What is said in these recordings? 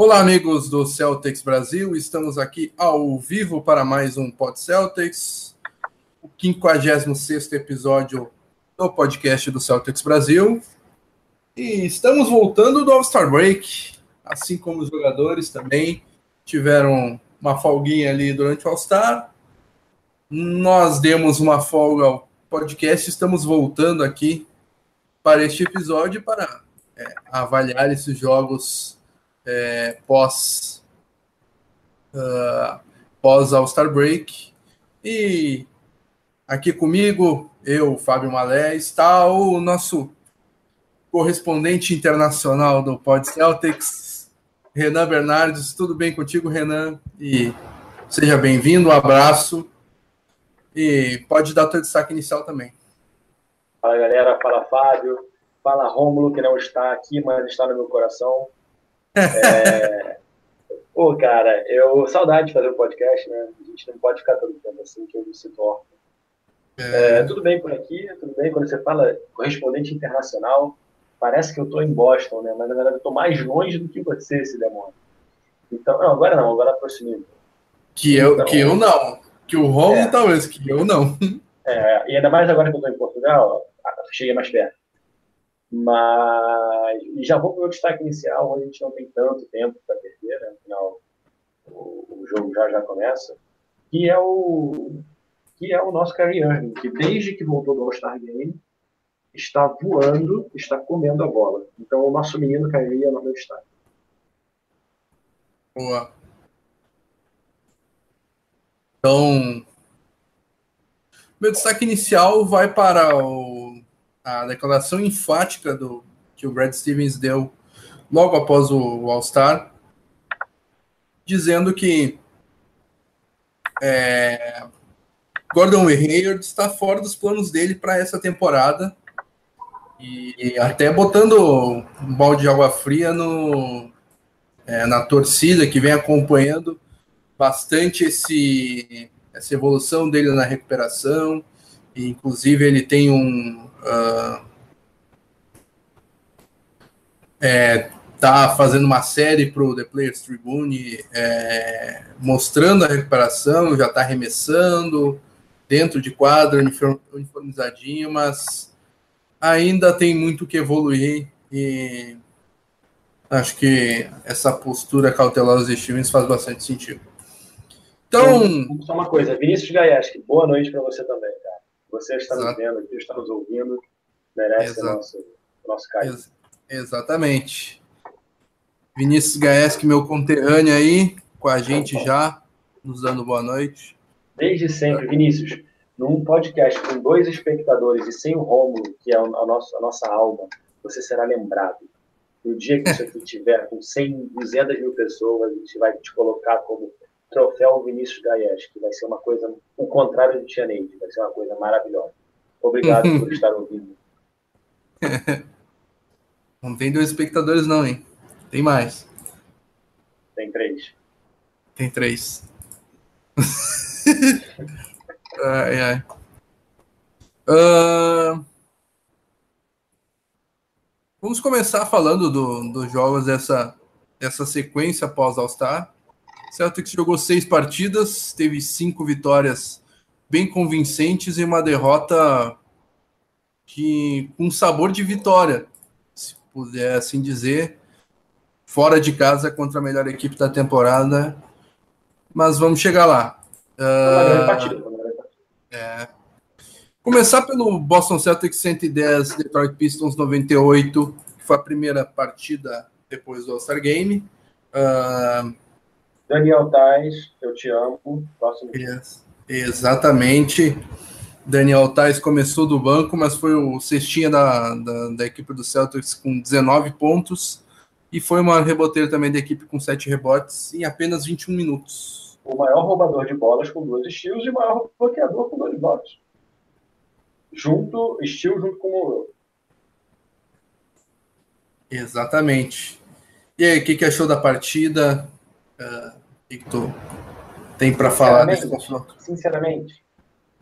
Olá, amigos do Celtics Brasil. Estamos aqui ao vivo para mais um Pod Celtics, o 56 episódio do podcast do Celtics Brasil. E estamos voltando do All-Star Break, assim como os jogadores também tiveram uma folguinha ali durante o All-Star. Nós demos uma folga ao podcast, estamos voltando aqui para este episódio para é, avaliar esses jogos é, pós uh, pós All Star Break. E aqui comigo eu Fábio Malé está o nosso correspondente internacional do Pod Celtics Renan Bernardes. Tudo bem contigo Renan? E seja bem-vindo um abraço. E pode dar teu destaque inicial também. Fala galera. Fala Fábio. Fala Rômulo que não está aqui mas está no meu coração é... Pô, cara, eu saudade de fazer o um podcast, né? A gente não pode ficar todo tempo assim que eu me sinto órfão. É... É, tudo bem por aqui, tudo bem. Quando você fala correspondente internacional, parece que eu estou em Boston, né? Mas na verdade eu estou mais longe do que você, esse demônio. Então, não, agora não, agora aproximei. Que eu, então, que eu não. Que o Romulo é, talvez, que eu não. É, e ainda mais agora que eu estou em Portugal, cheguei mais perto. Mas e já vou para o meu destaque inicial, onde a gente não tem tanto tempo para perder, né? Afinal, o, o, jogo já já começa, que é o que é o nosso Kyrie que desde que voltou do All-Star Game está voando, está comendo a bola. Então o nosso menino Kyrie é meu destaque. Boa. Então, meu destaque inicial vai para o a declaração enfática do que o Brad Stevens deu logo após o All-Star, dizendo que é, Gordon Hayward está fora dos planos dele para essa temporada e até botando um balde de água fria no, é, na torcida que vem acompanhando bastante esse, essa evolução dele na recuperação. E, inclusive, ele tem um, uh, é, tá fazendo uma série para o The Players Tribune é, mostrando a recuperação, já está arremessando dentro de quadro, uniformizadinho, mas ainda tem muito que evoluir e acho que essa postura cautelosa de Stevens faz bastante sentido. Então, só uma coisa, Vinícius Gaieski, boa noite para você também, cara. Você está Exato. nos vendo aqui, está nos ouvindo, merece o nosso, nosso carinho. Ex exatamente. Vinícius Gaeski, meu conterrâneo aí, com a gente já, nos dando boa noite. Desde sempre, Vinícius, num podcast com dois espectadores e sem o Rômulo, que é a, nosso, a nossa alma, você será lembrado. No dia que você tiver com 100, 200 mil pessoas, a gente vai te colocar como troféu Vinícius Gaes, que vai ser uma coisa, o contrário do Tianeide, vai ser uma coisa maravilhosa. Obrigado por estar ouvindo. Não tem dois espectadores, não, hein? Tem mais. Tem três. Tem três. ai, ai. Uh... Vamos começar falando do, dos jogos dessa, dessa sequência pós All-Star. Celtics jogou seis partidas, teve cinco vitórias bem convincentes e uma derrota que com sabor de vitória, se puder assim dizer, fora de casa contra a melhor equipe da temporada. Mas vamos chegar lá. Uh, é. Começar pelo Boston Celtics 110, Detroit Pistons 98, que foi a primeira partida depois do All-Star Game. Uh, Daniel Tais, eu te amo. Próximo. Yes. Exatamente. Daniel Tais começou do banco, mas foi o cestinha da, da, da, equipe do Celtics com 19 pontos. E foi uma reboteira também da equipe com 7 rebotes em apenas 21 minutos. O maior roubador de bolas com dois estilos e o maior bloqueador com dois botes. Junto, estilo junto com o. Exatamente. E aí, o que, que achou da partida? Uh, que, tu tem para falar desse confronto? Sinceramente,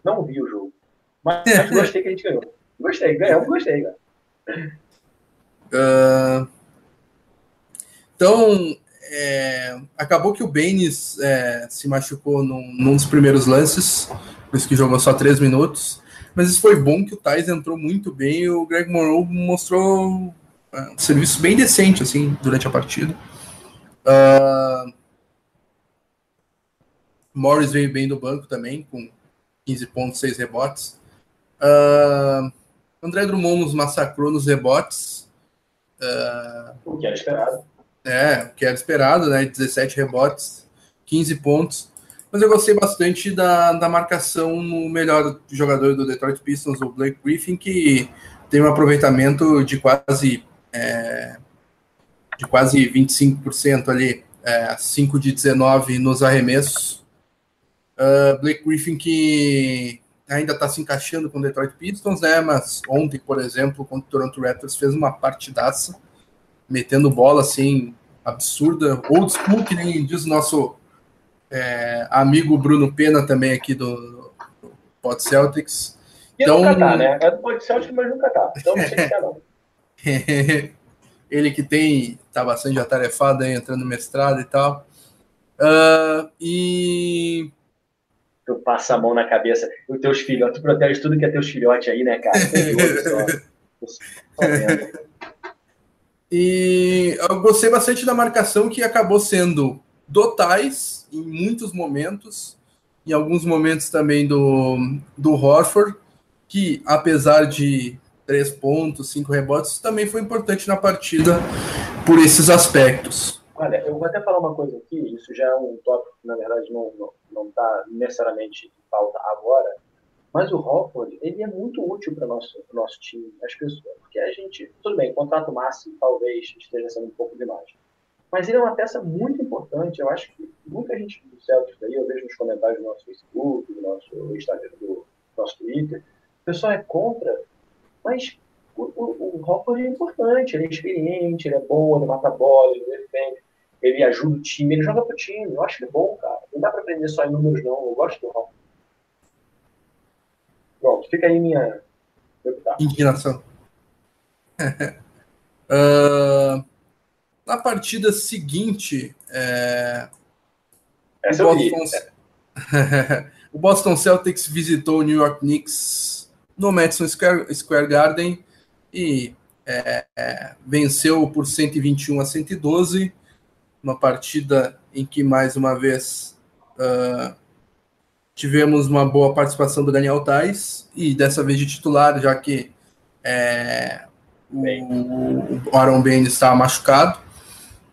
não vi o jogo. Mas, mas gostei que a gente ganhou. Gostei, ganhamos, gostei, cara. Uh, então, é, acabou que o Baines é, se machucou num, num, dos primeiros lances, por isso que jogou só três minutos. Mas isso foi bom que o Thais entrou muito bem e o Greg Monroe mostrou é, um serviço bem decente assim durante a partida. Uh, Morris veio bem do banco também, com 15 pontos, 6 rebotes. Uh, André Drummond nos massacrou nos rebotes. Uh, o que era esperado. É, o que era esperado, né? 17 rebotes, 15 pontos. Mas eu gostei bastante da, da marcação no melhor jogador do Detroit Pistons, o Blake Griffin, que tem um aproveitamento de quase é, de quase 25% ali, é, 5 de 19 nos arremessos. Uh, Blake Griffin que ainda está se encaixando com o Detroit Pistons, né? Mas ontem, por exemplo, contra o Toronto Raptors, fez uma partidaça, metendo bola assim, absurda. Old school, que nem diz o nosso é, amigo Bruno Pena também aqui do, do Pod Celtics. E então, nunca tá, né? É do Pod Celtics, mas nunca tá. Então não sei se não. Ele que tem, tá bastante atarefado aí, entrando no mestrado e tal. Uh, e tu passa a mão na cabeça dos teus filhotes, tu protege tudo que é teus filhotes aí, né, cara? e eu gostei bastante da marcação que acabou sendo do Tais em muitos momentos, em alguns momentos também do, do Horford, que apesar de três pontos, cinco rebotes, também foi importante na partida por esses aspectos. Olha, eu vou até falar uma coisa aqui, isso já é um tópico que, na verdade, não está necessariamente em pauta agora, mas o Hofford, ele é muito útil para o nosso, nosso time, as pessoas, porque a gente, tudo bem, contrato máximo talvez esteja sendo um pouco demais, mas ele é uma peça muito importante, eu acho que muita gente do Celtics aí, eu vejo nos comentários do nosso Facebook, do nosso Instagram, do nosso Twitter, o pessoal é contra, mas o, o, o Hofford é importante, ele é experiente, ele é bom, ele mata bola, ele defende ele ajuda o time, ele joga pro time. Eu acho ele bom, cara. Não dá pra aprender só em números, não. Eu gosto do Ron. Pronto, fica aí minha. Indignação. uh, na partida seguinte, é... O, Boston... o Boston Celtics visitou o New York Knicks no Madison Square, Square Garden e é, é, venceu por 121 a 112 uma partida em que, mais uma vez, uh, tivemos uma boa participação do Daniel Tais, e dessa vez de titular, já que é, o, o Aaron Bain estava machucado.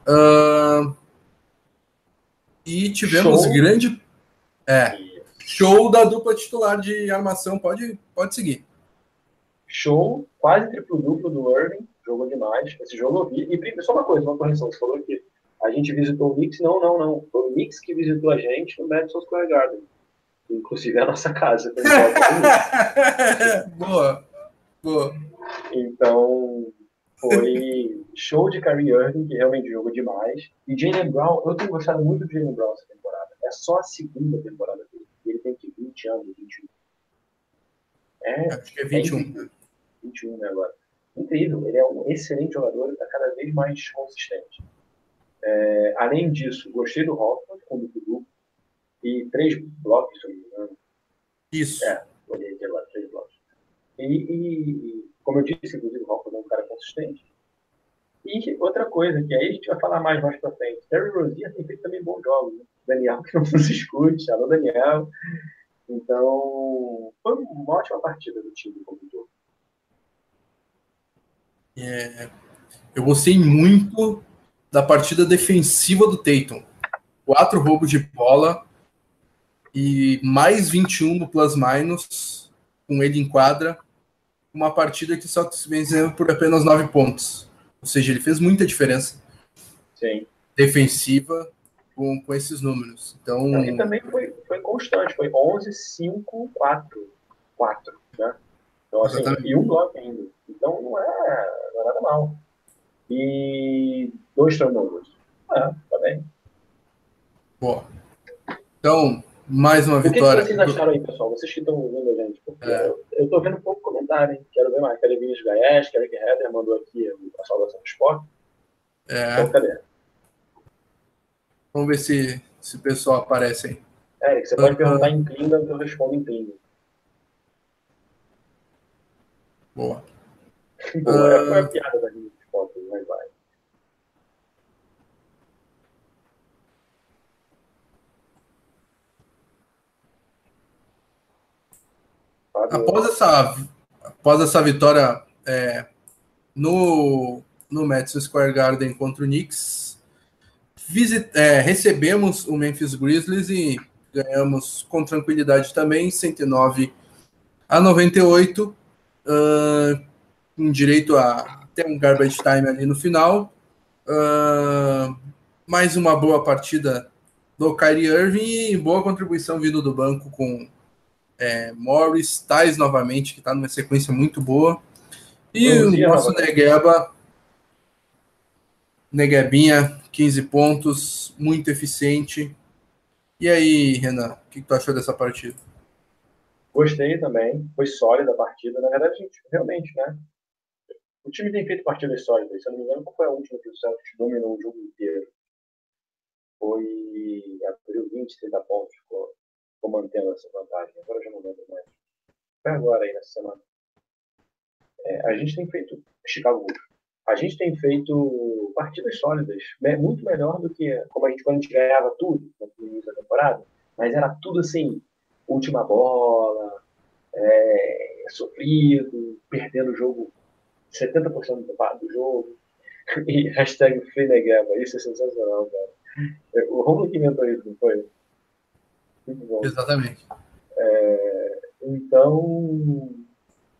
Uh, e tivemos show. grande é, show da dupla titular de armação. Pode, pode seguir. Show, quase triplo-duplo do Irving, jogou demais. Esse jogo eu vi. E só uma coisa, uma correção: você falou que a gente visitou o Knicks, não, não, não. Foi o Knicks que visitou a gente no Madison Square Garden. Inclusive a nossa casa. boa, boa. Então, foi show de Kyrie Irving, que realmente jogou demais. E Jalen Brown, eu tenho gostado muito do Jalen Brown essa temporada. É só a segunda temporada dele. Ele tem que 20 anos, 21. É, Acho que é 21. É 21, né, agora. Incrível. Ele é um excelente jogador e está cada vez mais consistente. É, além disso, gostei do Hoffman como duplo e três blocos, se não me engano. Isso. É, olhei aqui agora, três blocos. E, e, como eu disse, inclusive, o Hoffman é um cara consistente. E outra coisa, que aí a gente vai falar mais mais pra frente. Terry Rozier tem feito também bons jogos. Né? Daniel, que não se escute, alô Daniel. Então, foi uma ótima partida do time como todo. É, eu gostei muito da partida defensiva do Tatum. Quatro roubos de bola e mais 21 no plus-minus, com ele em quadra. Uma partida que só se venceu por apenas nove pontos. Ou seja, ele fez muita diferença Sim. defensiva com, com esses números. Então, e também foi, foi constante, foi 11, 5, 4. 4, né? Então, assim, e um bloco ainda. Então não é, não é nada mal. E dois turnovers. Ah, tá bem. Boa. Então, mais uma vitória. O que, vocês acharam aí, pessoal? Vocês que estão ouvindo a gente? Porque é. eu, eu tô vendo pouco comentário, hein? Quero ver mais. Cadê Vinícius Gaes? Quero que Heather mandou aqui a saudação do esporte. É. Então, cadê? Vamos ver se, se o pessoal aparece aí. É, você pode uh, perguntar em Klingon que eu respondo em Klingon. Boa. Boa, uh, foi a piada da minha vai. Após essa, após essa vitória é, no, no Madison Square Garden contra o Knicks, visit, é, recebemos o Memphis Grizzlies e ganhamos com tranquilidade também, 109 a 98, uh, direito a ter um garbage time ali no final. Uh, mais uma boa partida do Kyrie Irving e boa contribuição vindo do banco com é, Morris, Tais novamente, que está numa sequência muito boa. E o nosso Negueba, Neguebinha, 15 pontos, muito eficiente. E aí, Renan, o que, que tu achou dessa partida? Gostei também, foi sólida a partida. Na verdade, gente, realmente, né? O time tem feito partidas sólidas. Se eu não me engano, qual foi a última que o Celtics dominou o jogo inteiro? Foi abriu 20, 30 pontos, ficou, ficou mantendo essa vantagem. Agora eu já não lembro mais. Foi agora aí nessa semana. É, a gente tem feito Chicago. A gente tem feito partidas sólidas, né? muito melhor do que como a gente quando a gente ganhava tudo no início da temporada, mas era tudo assim, última bola, é, sofrido, perdendo o jogo 70% do jogo. E hashtag Flinegama, isso é sensacional, cara. O Romulo que inventou isso, não foi? Muito bom. Exatamente. É, então,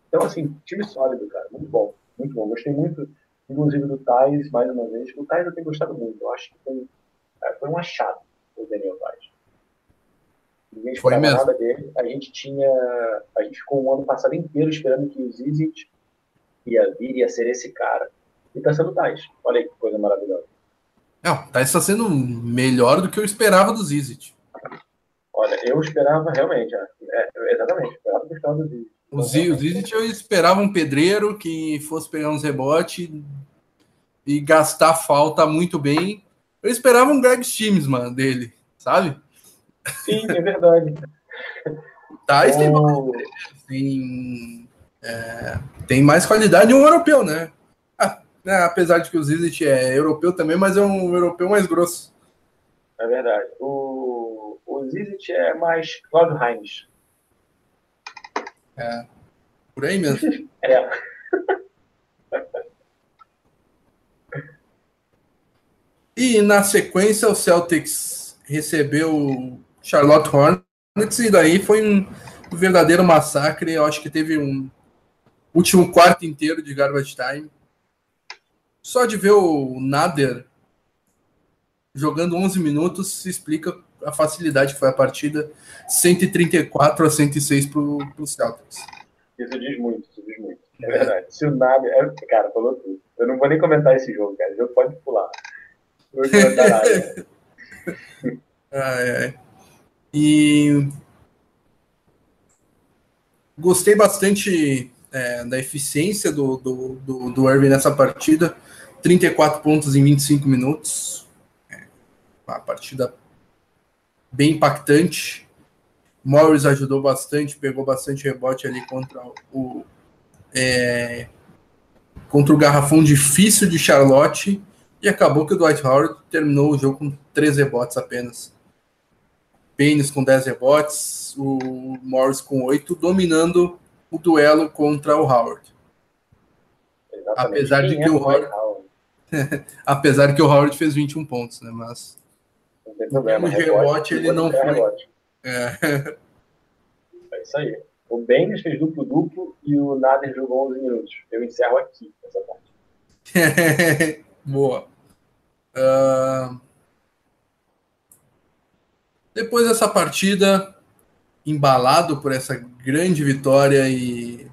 então, assim, time sólido, cara. Muito bom. Muito bom. Gostei muito, inclusive, do Thais, mais uma vez. O Thais eu tenho gostado muito. Eu acho que foi, é, foi um achado o Daniel Thais. Ninguém esperava nada dele. A gente tinha. A gente ficou um ano passado inteiro esperando que o Zizit ia vir, ia ser esse cara. E tá sendo o Thais. Olha aí que coisa maravilhosa. Não, o Thais está sendo melhor do que eu esperava do Zizit. Olha, eu esperava realmente, é, é exatamente, eu esperava que do Zizit. O Zizit eu esperava um pedreiro que fosse pegar uns rebotes e gastar falta muito bem. Eu esperava um Greg Stimsman dele, sabe? Sim, é verdade. Tais tem, tem, é, tem mais qualidade de um europeu, né? Ah, né? Apesar de que o Zizit é europeu também, mas é um europeu mais grosso. É verdade. O, o Zizit é mais Claudio Heinz. É. Por aí mesmo. é. E na sequência o Celtics recebeu Charlotte Hornets e daí foi um verdadeiro massacre. Eu acho que teve um último quarto inteiro de garbage time. Só de ver o Nader jogando 11 minutos se explica a facilidade que foi a partida, 134 a 106 para o Celtics. Isso diz muito, isso diz muito. É verdade. Se o Nabi. É, cara, falou tudo. Eu não vou nem comentar esse jogo, cara. O jogo pode pular. Não vou comentar nada. ai, ai. E. Gostei bastante é, da eficiência do, do, do, do Irving nessa partida. 34 pontos em 25 minutos. É, uma partida bem impactante. Morris ajudou bastante, pegou bastante rebote ali contra o é, contra o garrafão difícil de Charlotte e acabou que o Dwight Howard terminou o jogo com três rebotes apenas. Paynes com 10 rebotes, o Morris com 8, dominando o duelo contra o Howard. Exatamente. Apesar de que é o Howard, Howard? apesar de que o Howard fez 21 pontos, né, mas não tem problema. O rebote, ele não foi. É. é isso aí. O Bengals fez duplo-duplo e o Nader jogou 11 minutos. Eu encerro aqui essa parte. Boa. Uh... Depois dessa partida, embalado por essa grande vitória e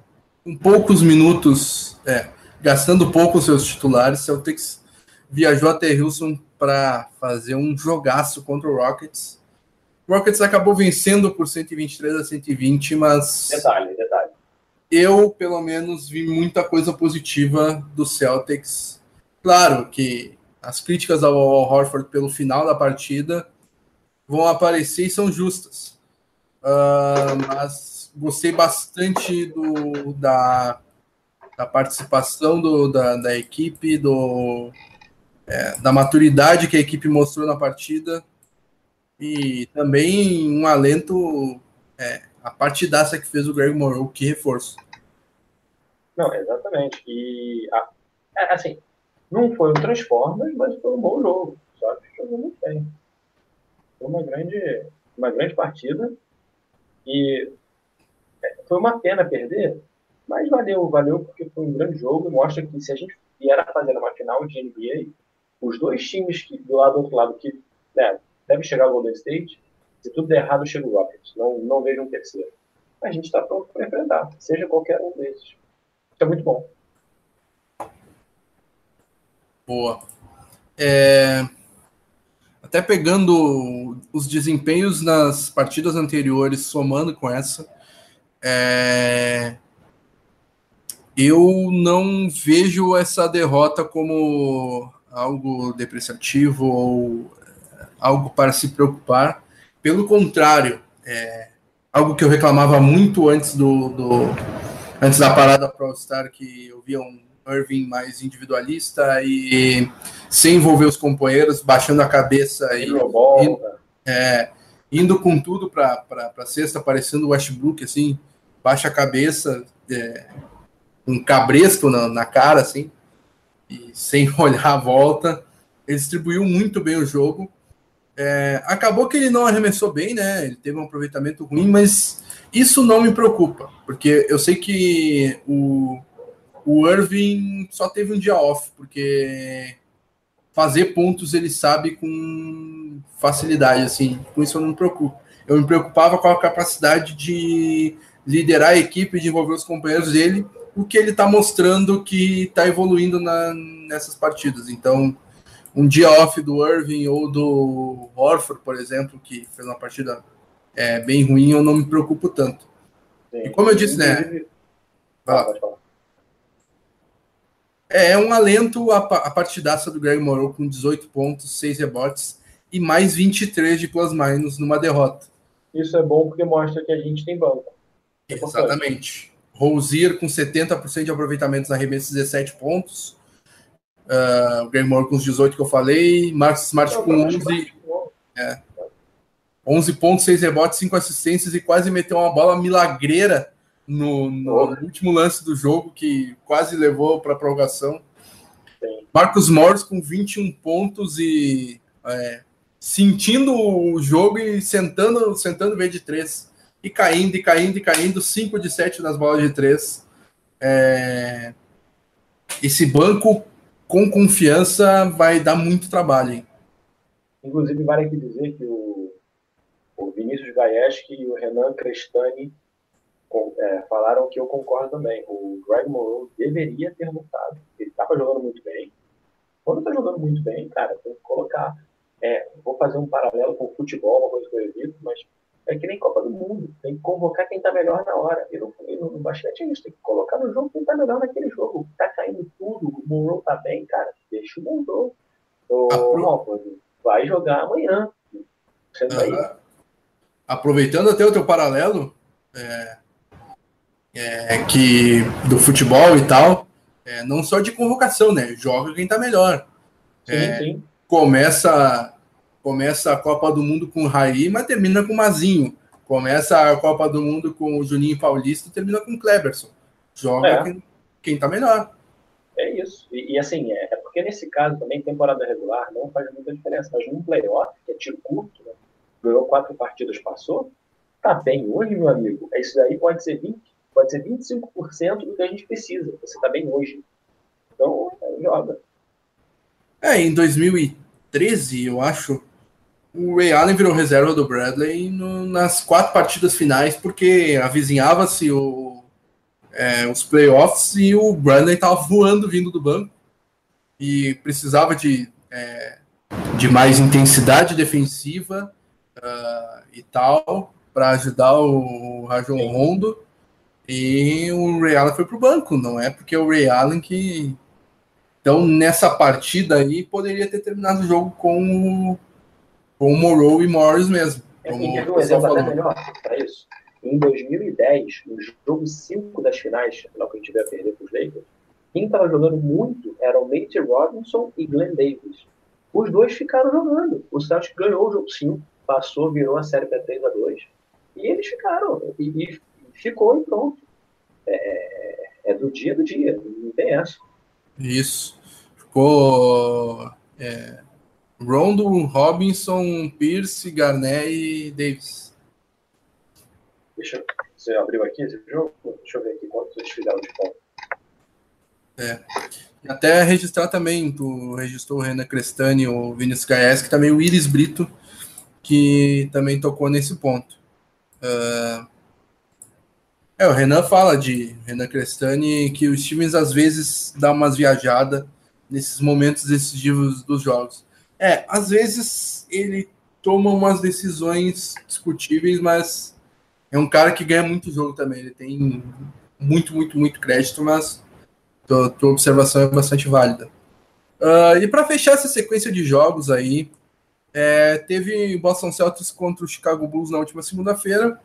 com poucos minutos, é, gastando pouco os seus titulares, Celtics viajou até Houston para fazer um jogaço contra o Rockets. O Rockets acabou vencendo por 123 a 120, mas. Detalhe, detalhe. Eu, pelo menos, vi muita coisa positiva do Celtics. Claro que as críticas ao, ao Horford pelo final da partida vão aparecer e são justas. Uh, mas gostei bastante do, da, da participação do, da, da equipe, do, é, da maturidade que a equipe mostrou na partida e também um alento é, a partidaça que fez o Greg Morrow, que reforço. Não, exatamente. E é, assim, não foi um Transformers, mas foi um bom jogo. Só que jogou muito bem. Foi uma grande, uma grande partida. E foi uma pena perder, mas valeu, valeu porque foi um grande jogo mostra que se a gente vier a fazer uma final de NBA, os dois times que, do lado do outro lado que né, deve chegar ao Golden State, se tudo der errado, chega o Rockets. Não, não vejo um terceiro. A gente está pronto para enfrentar, seja qualquer um desses. É muito bom. Boa. É... Até pegando os desempenhos nas partidas anteriores, somando com essa, é... eu não vejo essa derrota como algo depreciativo ou algo para se preocupar. Pelo contrário, é algo que eu reclamava muito antes do, do antes da parada Pro Star, que eu via um Irving mais individualista e sem envolver os companheiros, baixando a cabeça e indo, é, indo com tudo para a sexta, parecendo o Westbrook, assim, baixa a cabeça, é, um cabresto na, na cara, assim, e sem olhar a volta. Ele distribuiu muito bem o jogo. É, acabou que ele não arremessou bem, né? Ele teve um aproveitamento ruim, mas isso não me preocupa, porque eu sei que o, o Irving só teve um dia off, porque fazer pontos ele sabe com facilidade, assim, com isso eu não me preocupo. Eu me preocupava com a capacidade de liderar a equipe, de envolver os companheiros dele, o que ele está mostrando que está evoluindo na, nessas partidas. Então, um dia off do Irving ou do Horford, por exemplo, que fez uma partida é, bem ruim, eu não me preocupo tanto. Sim. E como eu disse, né? Ah, falar. É, é um alento a, a partidaça do Greg Morrow com 18 pontos, 6 rebotes e mais 23 de plus-minus numa derrota. Isso é bom porque mostra que a gente tem banco. É Exatamente. Rosier com 70% de aproveitamento na arremessos, 17 pontos. Uh, o Greg Morrow com os 18 que eu falei. Marcos Smart com 11. É, 11 pontos, 6 rebotes, 5 assistências e quase meteu uma bola milagreira no, no último lance do jogo, que quase levou para a prorrogação. Sim. Marcos Morris com 21 pontos e é, sentindo o jogo e sentando, sentando vez de 3. E caindo, e caindo, e caindo, 5 de 7 nas bolas de 3. É, esse banco com confiança vai dar muito trabalho. Hein? Inclusive, vale aqui dizer que o, o Vinícius Gaieski e o Renan Crestani é, falaram que eu concordo também. O Greg Monroe deveria ter lutado. Ele estava jogando muito bem. Quando está jogando muito bem, cara, tem que colocar. É, vou fazer um paralelo com o futebol, uma coisa que eu evito, mas é que nem Copa do Mundo. Tem que convocar quem está melhor na hora. E no, no, no basquete é isso. Tem que colocar no jogo quem está melhor naquele jogo. Está caindo tudo. O Monroe está bem, cara. Deixa o Monroe. Ô, vai jogar amanhã. Uhum. Aproveitando até o teu paralelo, é, é, que do futebol e tal, é, não só de convocação, né? Joga quem tá melhor. Sim, é, sim. Começa, começa a Copa do Mundo com o Raí, mas termina com o Mazinho. Começa a Copa do Mundo com o Juninho Paulista e termina com o Kleberson. Joga é. quem, quem tá melhor. É isso. E, e assim, é, é, porque nesse caso também, temporada regular não faz muita diferença. Mas num playoff, que é tiro curto, né? ganhou quatro partidas, passou, tá bem hoje, meu amigo. É isso daí pode ser 20, pode ser 25% do que a gente precisa. Você está bem hoje. Então, joga. É, em 2013, eu acho, o Ray Allen virou reserva do Bradley no, nas quatro partidas finais, porque avizinhava-se é, os playoffs e o Bradley estava voando vindo do banco e precisava de, é, de mais intensidade defensiva uh, e tal para ajudar o Rajon Rondo. E o Ray Allen foi pro banco, não é porque é o Ray Allen que, Então, nessa partida aí, poderia ter terminado o jogo com, com o Morrow e Morris mesmo. Como e teve um exemplo falou. até melhor para isso. Em 2010, no jogo 5 das finais, final que a gente veio a perder para os Lakers, quem estava jogando muito eram Nate Robinson e Glenn Davis. Os dois ficaram jogando. O Celtics ganhou o jogo 5, passou, virou a série para 3 a 2 e eles ficaram. E, e ficou e pronto. É, é, do dia do dia, não tem essa. Isso. Ficou é, Rondo, Robinson, Pierce, Garnett e Davis. Deixa você abriu aqui esse jogo? Deixa eu ver aqui quantos eles fizeram de ponto. É. Até registrar também, tu registrou o Renan Crestani, o Vinícius Gaes, que também o Iris Brito, que também tocou nesse ponto. Uh, é, o Renan fala de Renan Crestani que os times às vezes dão umas viajadas nesses momentos decisivos dos jogos. É, às vezes ele toma umas decisões discutíveis, mas é um cara que ganha muito jogo também. Ele tem muito, muito, muito crédito, mas tua, tua observação é bastante válida. Uh, e para fechar essa sequência de jogos aí, é, teve Boston Celtics contra o Chicago Bulls na última segunda-feira.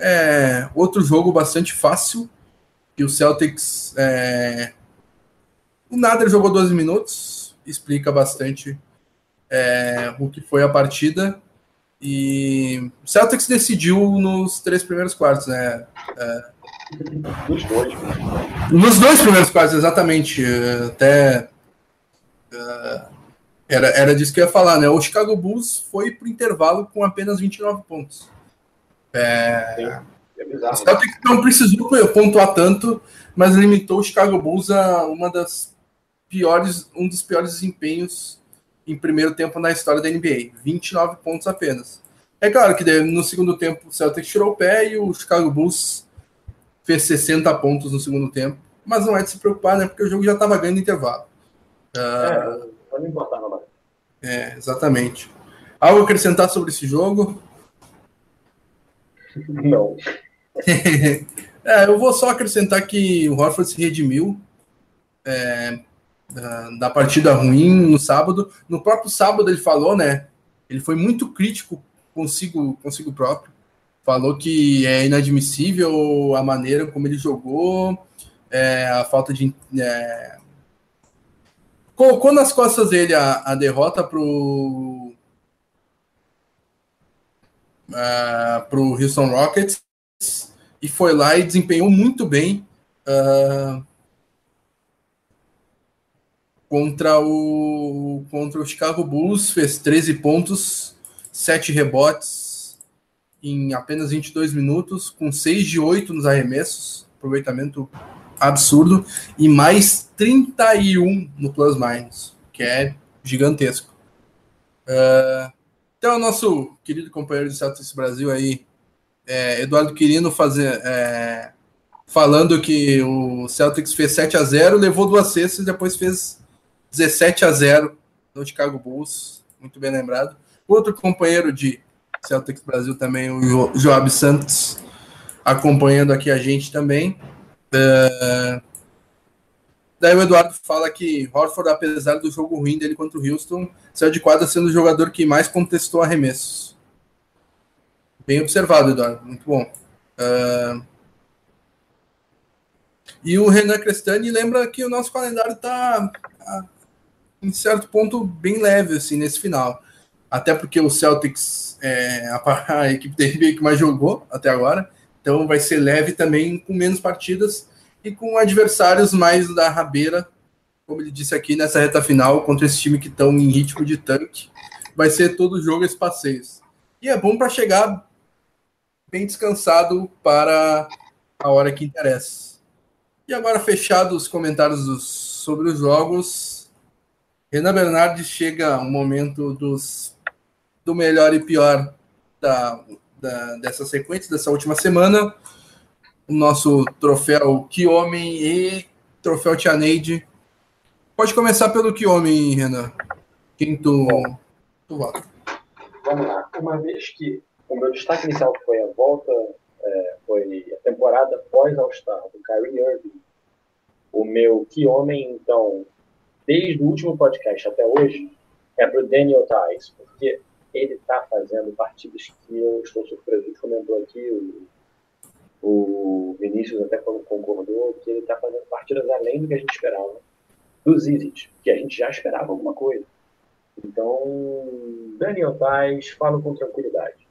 É, outro jogo bastante fácil, que o Celtics. É, o Nader jogou 12 minutos, explica bastante é, o que foi a partida. E o Celtics decidiu nos três primeiros quartos, né? É, nos dois. Nos dois primeiros quartos, exatamente. Até. Uh, era, era disso que eu ia falar, né? O Chicago Bulls foi para o intervalo com apenas 29 pontos. É, é o Celtic né? não precisou pontuar tanto, mas limitou o Chicago Bulls a uma das piores, um dos piores desempenhos em primeiro tempo na história da NBA. 29 pontos apenas. É claro que no segundo tempo o Celtic tirou o pé e o Chicago Bulls fez 60 pontos no segundo tempo. Mas não é de se preocupar, né? Porque o jogo já estava ganhando intervalo. Uh, é não importava. É, exatamente. Algo a acrescentar sobre esse jogo? Não. é, eu vou só acrescentar que o Horford se redimiu é, da, da, partida ruim no sábado. No próprio sábado ele falou, né? Ele foi muito crítico consigo, consigo próprio. Falou que é inadmissível a maneira como ele jogou, é, a falta de é, colocou nas costas dele a, a derrota pro uh, pro Houston Rockets e foi lá e desempenhou muito bem uh, contra o contra o Chicago Bulls, fez 13 pontos, 7 rebotes em apenas 22 minutos, com 6 de 8 nos arremessos, aproveitamento absurdo, e mais 31 no plus minus, que é gigantesco. Uh, então, nosso querido companheiro de Celtics Brasil aí, é, Eduardo Quirino, fazer, é, falando que o Celtics fez 7 a 0 levou duas cestas e depois fez 17 a 0 no Chicago Bulls, muito bem lembrado. Outro companheiro de Celtics Brasil também, o Joab Santos, acompanhando aqui a gente também. É... Daí o Eduardo fala que Horford, apesar do jogo ruim dele contra o Houston, saiu de quadra sendo o jogador que mais contestou arremessos. Bem observado, Eduardo. Muito bom. Uh... E o Renan Crestani lembra que o nosso calendário está, tá, em certo ponto, bem leve assim, nesse final. Até porque o Celtics é a, a equipe da NBA que mais jogou até agora. Então vai ser leve também, com menos partidas e com adversários mais da rabeira, como ele disse aqui nessa reta final, contra esse time que estão em ritmo de tanque. Vai ser todo jogo esse passeio. E é bom para chegar bem descansado para a hora que interessa. E agora, fechados os comentários dos, sobre os jogos, Renan Bernardes chega um momento dos, do melhor e pior da, da, dessa sequência, dessa última semana. O nosso troféu Que Homem e troféu Tianeide. Pode começar pelo Que Homem, Renan. Quem tu, tu vota? Vamos lá. Uma vez que o meu destaque inicial foi a volta, é, foi a temporada pós All-Star do Kyrie Irving. O meu Que Homem, então, desde o último podcast até hoje, é para o Daniel Tice, porque ele está fazendo partidas que eu estou surpreso. Ele comentou aqui, o, o Vinícius até concordou, que ele está fazendo partidas além do que a gente esperava. Do Zizit, que a gente já esperava alguma coisa. Então, Daniel Tais, falo com tranquilidade.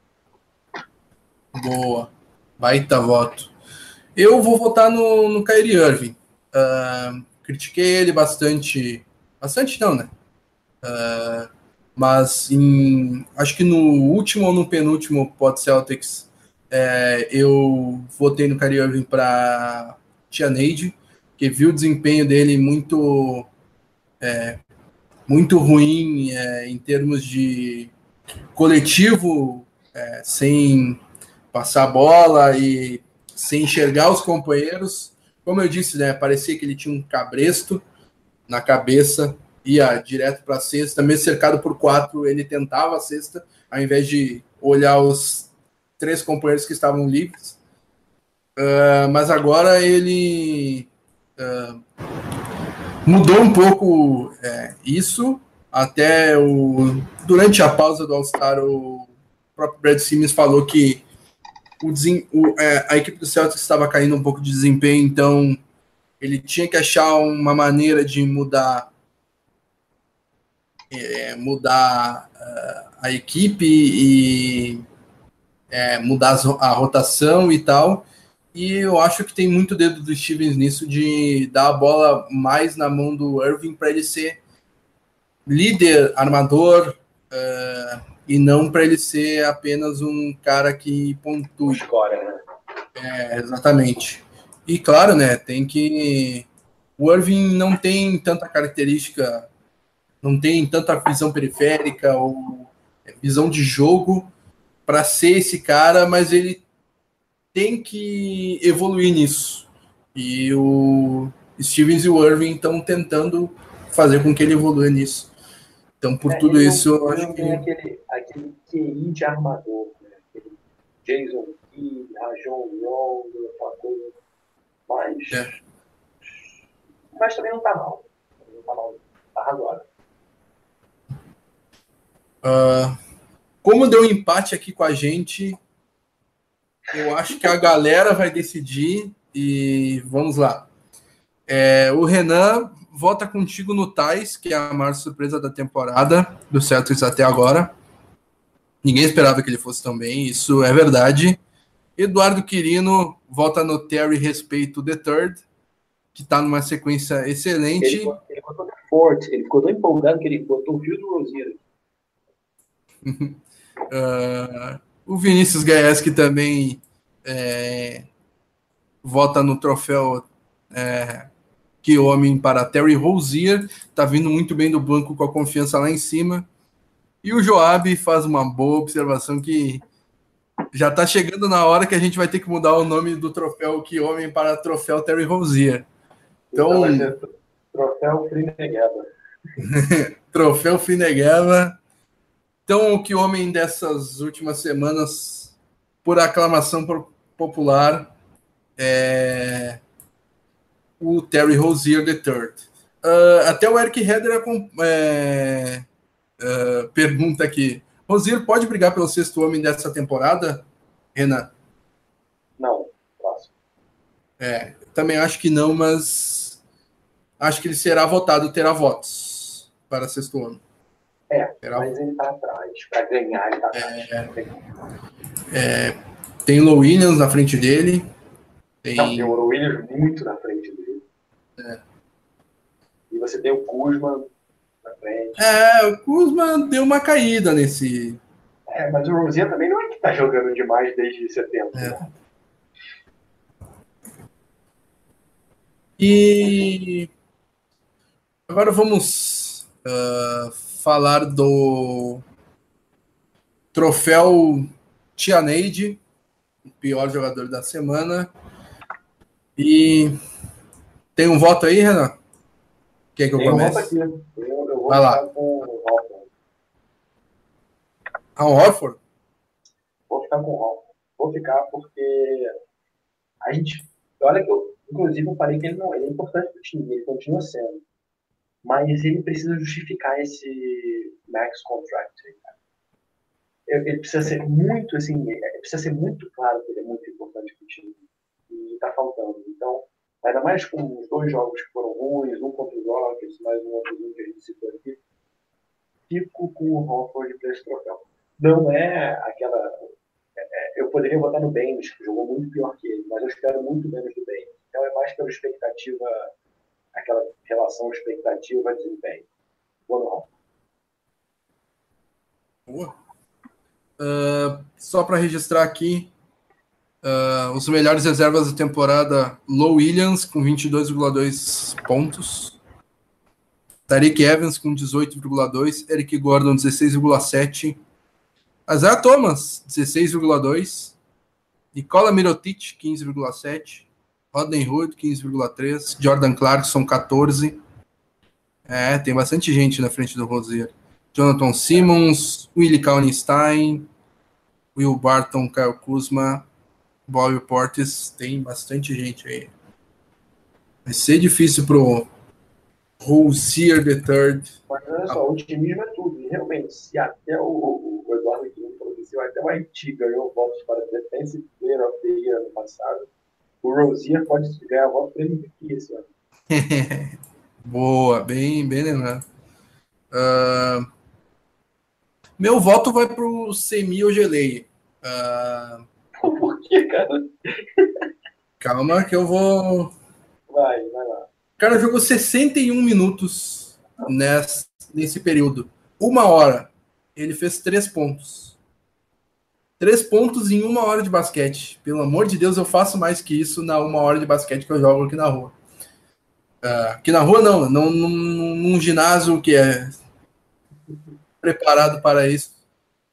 Boa. Baita voto. Eu vou votar no, no Kyrie Irving. Uh, critiquei ele bastante. Bastante não, né? Uh, mas em, acho que no último ou no penúltimo Pod Celtics é, eu votei no Kyrie Irving para Tia Neide, que viu o desempenho dele muito é, muito ruim é, em termos de coletivo, é, sem passar a bola e sem enxergar os companheiros. Como eu disse, né, parecia que ele tinha um cabresto na cabeça, ia direto para a cesta, mesmo cercado por quatro, ele tentava a cesta, ao invés de olhar os três companheiros que estavam livres. Uh, mas agora ele uh, mudou um pouco é, isso. Até o, durante a pausa do All-Star, o próprio Brad Simmons falou que o, o, é, a equipe do Celtics estava caindo um pouco de desempenho, então ele tinha que achar uma maneira de mudar é, mudar uh, a equipe e é, mudar a rotação e tal. E eu acho que tem muito dedo do Stevens nisso de dar a bola mais na mão do Irving para ele ser líder, armador, uh, e não para ele ser apenas um cara que pontua. Escora, né? É, exatamente. E claro, né, tem que. O Irving não tem tanta característica, não tem tanta visão periférica ou visão de jogo para ser esse cara, mas ele tem que evoluir nisso. E o Stevens e o Irving estão tentando fazer com que ele evolua nisso. Então, por é, tudo isso, eu acho que. Aquele, aquele QI de armador, né? aquele Jason Key, Rajon Rondo, aquela coisa. Mas. É. Mas também não tá mal. Não tá mal. Tá razoável. Uh, como deu um empate aqui com a gente, eu acho que a galera vai decidir e vamos lá. É, o Renan volta contigo no Tais, que é a maior surpresa da temporada do Celtics até agora. Ninguém esperava que ele fosse tão bem, isso é verdade. Eduardo Quirino volta no Terry Respeito The Third, que está numa sequência excelente. Ele, ele botou forte, ele ficou tão empolgado que ele botou o fio do Rosier. uh, o Vinícius Gaeski também é, vota no troféu é, que homem para Terry Rozier, está vindo muito bem do banco com a confiança lá em cima. E o Joab faz uma boa observação que já está chegando na hora que a gente vai ter que mudar o nome do troféu que homem para troféu Terry Rozier. Então, então troféu Frinegueba. troféu Frinegueba. Então, o que homem dessas últimas semanas por aclamação popular, é, o Terry Rozier III. Uh, até o Eric Heder é, uh, pergunta aqui: Rozier pode brigar pelo sexto homem dessa temporada, Renan? Não, próximo. É, também acho que não, mas acho que ele será votado, terá votos para sexto homem. É, mas ele está atrás. Para ganhar, ele está atrás. É, é, tem o Williams na frente dele. Tem, Não, tem o Williams muito na frente dele. É. E você tem o Kuzma na frente. É, o Kuzma deu uma caída nesse. É, mas o Rosinha também não é que tá jogando demais desde setembro. É. Né? E agora vamos uh, falar do troféu Tia Neide, o pior jogador da semana. E tem um voto aí, Renan? Quer que eu tem comece? Um aqui. Eu, eu vou Vai lá. com o Horford. Ah, o Horford? Vou ficar com o Horford. Vou ficar porque a gente. Olha que eu, inclusive, eu falei que ele não ele é importante para o time, ele continua sendo. Mas ele precisa justificar esse max contract. Ele precisa ser muito, assim, precisa ser muito claro que ele é muito importante para o time. E está faltando. Então, ainda mais com os dois jogos que foram ruins, um contra os Rockets, mais um outro que a gente citou aqui, fico com o Horford para esse troféu. Não é aquela. É, é, eu poderia botar no Baines, que jogou muito pior que ele, mas eu espero muito menos do Baines. Então é mais pela expectativa, aquela relação expectativa-desempenho. Vou no Horford. Boa. Uh, só para registrar aqui, uh, os melhores reservas da temporada: Low Williams com 22,2 pontos, Tariq Evans com 18,2, Eric Gordon 16,7, Isaiah Thomas 16,2, Nicola Mirotic 15,7, Rodney Hood 15,3, Jordan Clarkson 14. É, tem bastante gente na frente do Rosier. Jonathan Simmons, Willie Kallenstein, Will Barton, Kyle Kuzma, Bobby Portis, tem bastante gente aí. Vai ser difícil pro Rosier the Third. Mas olha só, o otimismo é tudo. E realmente, se até o, o Eduardo que se até o Haiti ganhou votos para Defensive Player of the Year ano passado, o Rosier pode ganhar voto para MVP esse ano. Boa, bem, bem lembrado. Uh, meu voto vai para o Semi Ogelei. Uh... Por que, cara? Calma que eu vou. Vai, vai lá. O cara jogou 61 minutos nesse, nesse período. Uma hora. Ele fez três pontos. Três pontos em uma hora de basquete. Pelo amor de Deus, eu faço mais que isso na uma hora de basquete que eu jogo aqui na rua. Uh, aqui na rua, não. Num, num, num ginásio que é preparado para isso.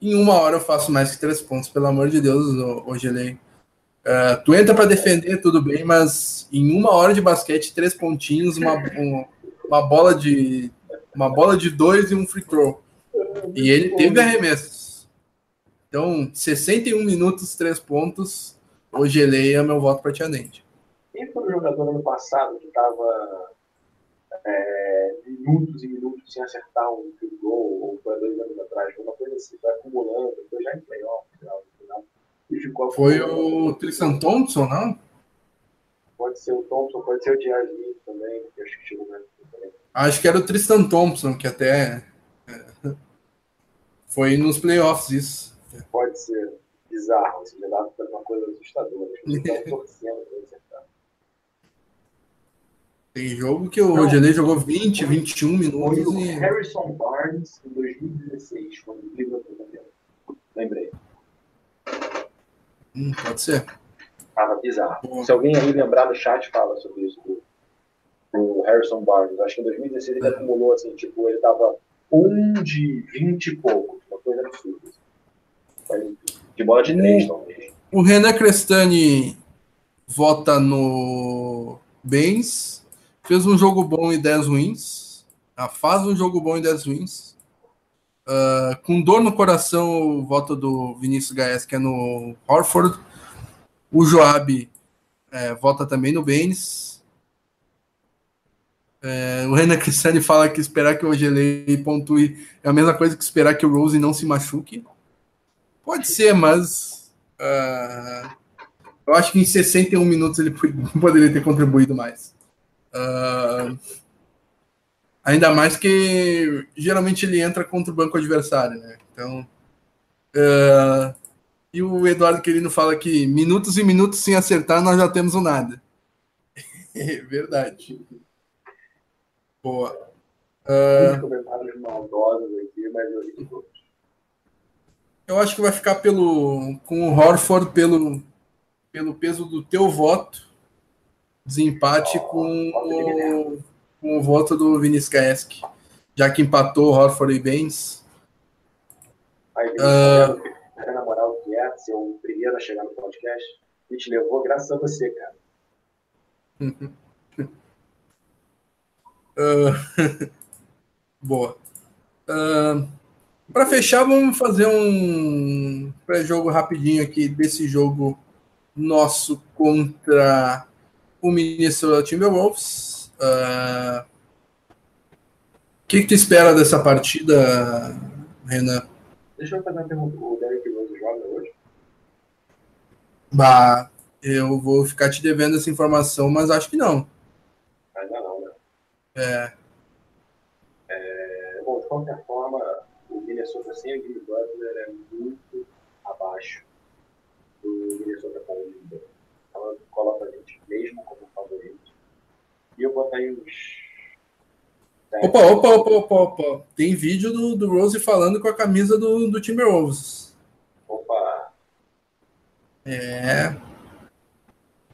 Em uma hora eu faço mais que três pontos, pelo amor de Deus, hoje ele. Uh, tu entra para defender, tudo bem, mas em uma hora de basquete, três pontinhos, uma, um, uma bola de uma bola de dois e um free throw. E ele teve arremessos. Então, 61 minutos, três pontos. Hoje ele é meu voto para Tianente. Quem foi o jogador ano passado que estava é, minutos e minutos sem acertar um field goal, ou foi dois anos atrás, uma coisa assim, foi acumulando, foi já em playoff, final, final, e ficou Foi o Tristan Thompson, não? Pode ser o Thompson, pode ser o. Smith também, que acho que chegou também. Acho que era o Tristan Thompson, que até é, foi nos playoffs isso. Pode ser bizarro, assim, já dá uma coisa assustadora. Acho que torcendo tem jogo que o Rodinei jogou 20, 21 minutos. Foi o e... Harrison Barnes em 2016, quando o Cleveland foi campeão. Lembrei. Hum, pode ser. Tava bizarro. Bom. Se alguém aí lembrar no chat, fala sobre isso. O Harrison Barnes. Acho que em 2016 ele é. acumulou assim, tipo, ele tava um de 20 e poucos. Uma coisa absurda. De bola de 3, talvez. O Renan Crestani vota no Benz Fez um jogo bom e 10 wins. Ah, faz um jogo bom e 10 wins. Uh, com dor no coração, o voto do Vinícius Gaes, que é no Horford. O Joab é, vota também no Baines. É, o Renan Cristiani fala que esperar que o Ogelei pontue é a mesma coisa que esperar que o Rose não se machuque. Pode ser, mas uh, eu acho que em 61 minutos ele poderia ter contribuído mais. Uh, ainda mais que geralmente ele entra contra o banco adversário, né? Então. Uh, e o Eduardo Querino fala que minutos e minutos sem acertar nós já temos o nada. é verdade. Boa. Uh, comentários maldosos aqui, mas eu Eu acho que vai ficar pelo com o Horford pelo, pelo peso do teu voto desempate com, o, com o voto do Vinícius Gaesk, já que empatou Horford e Baines. Aí, uh, na moral, que é ser o primeiro a chegar no podcast, a gente levou graças a você, cara. uh, boa. Uh, Para fechar, vamos fazer um pré-jogo rapidinho aqui desse jogo nosso contra o Minnesota Timberwolves. Uh, que, que tu espera dessa partida, Renan? Deixa eu fazer uma pergunta. O Derek Rose joga hoje? Bah, eu vou ficar te devendo essa informação, mas acho que não. Ainda não, né? É. é bom, de qualquer forma, o Minnesota sem o Jimmy Butler é muito abaixo do Minnesota com o Butler. Ela coloca a gente mesmo como favorito. E eu botaria uns Opa, opa, opa, opa, opa. Tem vídeo do, do Rose falando com a camisa do, do Timberwolves. Opa. É.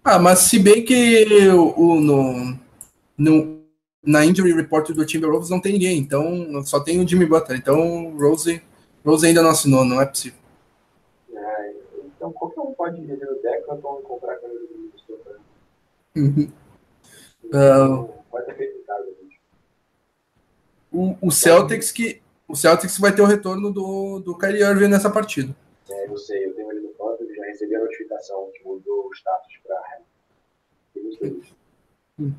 Ah, mas se bem que o, o no, no, na injury report do Timberwolves não tem ninguém, então só tem o Jimmy Butler. Então Rose, Rose ainda não assinou, não é possível. É, então qualquer um pode ir no Decathlon e comprar a camisa do Minnesota. Uhum. Então, uh, pode ter feito em casa, gente. O, o, Celtics que o Celtics vai ter o retorno do, do Kyrie Irving nessa partida. É, eu sei, eu tenho ele no Fantasy, já recebi a notificação que mudou o status para uhum.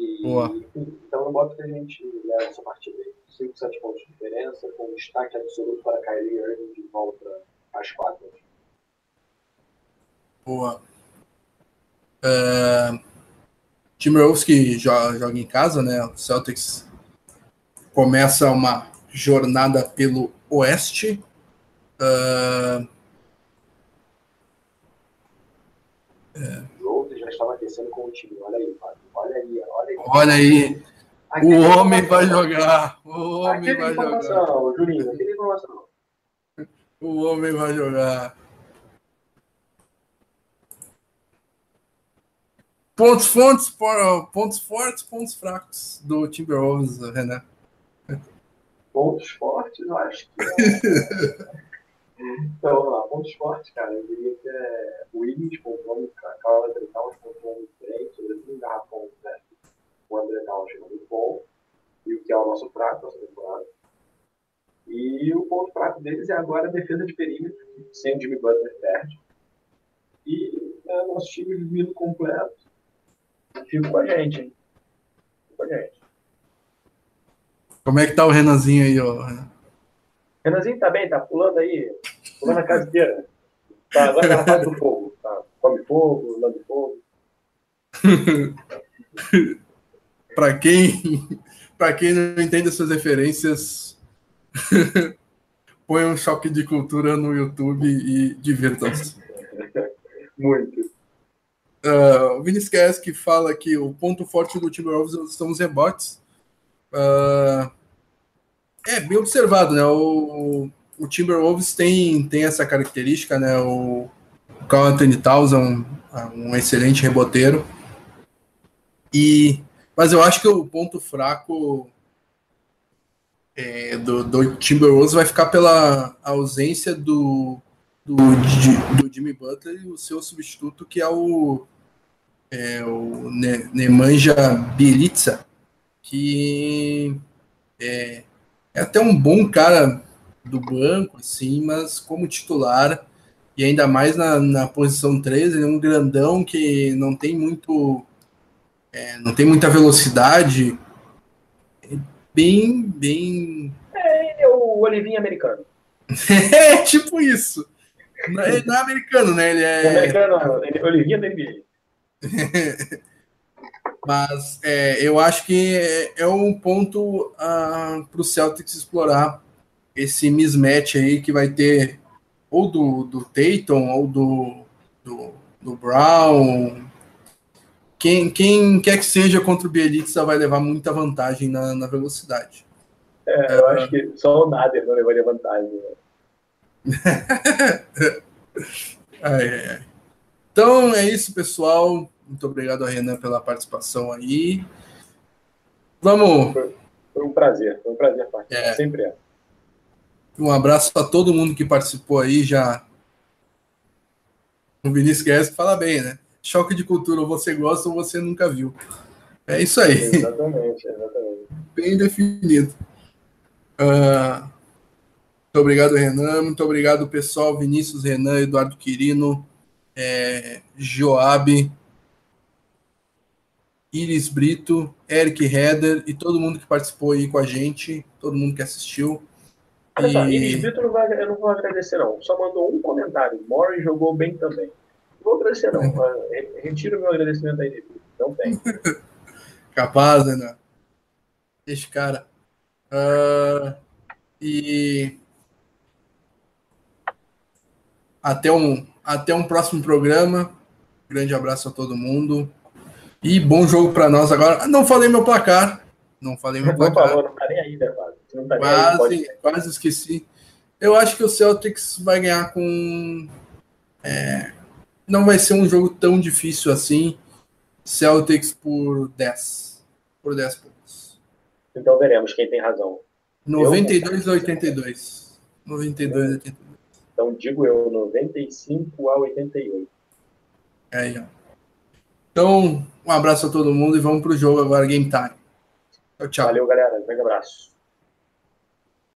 E, Boa. Então eu boto que a gente leva essa partida aí. 5, 7 pontos de diferença, com destaque absoluto para Kyrie Irving de volta às quatro. Boa. Uh, Timberwolves que joga, joga em casa, né? O Celtics começa uma jornada pelo oeste. Uh, é. O já estava aquecendo com o time. Olha aí, Olha aí, olha aí. Aí. o homem vai jogar. O homem vai jogar. Juninho, aquele informação. O homem vai jogar. Pontos fortes, pontos fortes, pontos fracos do Timberwolves, Renan. Pontos fortes, eu acho que. É... então, vamos lá, pontos fortes, cara. Eu diria que é o Willis pontuando, a Carla Towns pontuando bem, sobretudo em garrafão, né? O André Towns muito bom, e o que é o nosso fraco nessa temporada. E o ponto fraco deles é agora a defesa de perímetro, sem o Jimmy Butler perde. E é, nosso time vindo completo Fico com a gente, hein? Fico com a gente. Como é que tá o Renanzinho aí, ó? Renanzinho tá bem, tá pulando aí, pulando a casa inteira. Tá, agora tá na fase do fogo. Tá? Come fogo, lambe fogo. para quem, para quem não entende essas referências, põe um choque de cultura no YouTube e divirtam-se. Muito. Uh, o Vinicius que fala que o ponto forte do Timberwolves são os rebotes. Uh, é bem observado, né? O, o Timberwolves tem, tem essa característica, né? O, o Carl Anthony Towns é um, é um excelente reboteiro. E, mas eu acho que o ponto fraco é, do, do Timberwolves vai ficar pela ausência do, do, do Jimmy Butler e o seu substituto, que é o, é, o Nemanja Bielitsa, que é, é, até um bom cara do banco, assim, mas como titular, e ainda mais na, na posição 13, ele é um grandão que não tem muito. É, não tem muita velocidade. É bem, bem. É, ele é o Olivinho americano. é, tipo isso. Não é, não é americano, né? Ele é. Americano, ele é Olivinha da NBA. Mas é, eu acho que é, é um ponto uh, ah, para o Celtics explorar esse mismatch aí que vai ter ou do, do Tatum ou do, do, do Brown. Quem, quem quer que seja contra o Bielitsa vai levar muita vantagem na, na velocidade. É, eu acho que só o Nader não levaria vantagem. Né? ai, ai, ai. Então é isso, pessoal. Muito obrigado a Renan pela participação aí. Vamos. Foi, foi um prazer, foi um prazer participar. É. Sempre é. Um abraço a todo mundo que participou aí já. O Vinícius Guedes fala bem, né? Choque de cultura, ou você gosta ou você nunca viu. É isso aí. Exatamente, exatamente. Bem definido. Uh, muito obrigado, Renan. Muito obrigado, pessoal. Vinícius, Renan, Eduardo Quirino, é, Joab. Iris Brito, Eric Heder e todo mundo que participou aí com a gente, todo mundo que assistiu. Olha e... só, Iris Brito não vai, eu não vou agradecer, não. Só mandou um comentário. Mori jogou bem também. Não vou agradecer, não. Retiro meu agradecimento aí. Não tem. Capaz, né? Esse cara. Uh, e até um, até um próximo programa. Grande abraço a todo mundo. E bom jogo para nós agora. Não falei meu placar. Não falei meu placar. Não falou, não tá nem aí, né, Não tá quase, aí, quase esqueci. Eu acho que o Celtics vai ganhar com. É, não vai ser um jogo tão difícil assim. Celtics por 10. Por 10 pontos. Então veremos quem tem razão. 92 a 82. 92 a 82. Então digo eu, 95 a 88. É aí, ó. Então, um abraço a todo mundo e vamos pro jogo agora, Game Time. Tchau, tchau. Valeu, galera. Um grande abraço.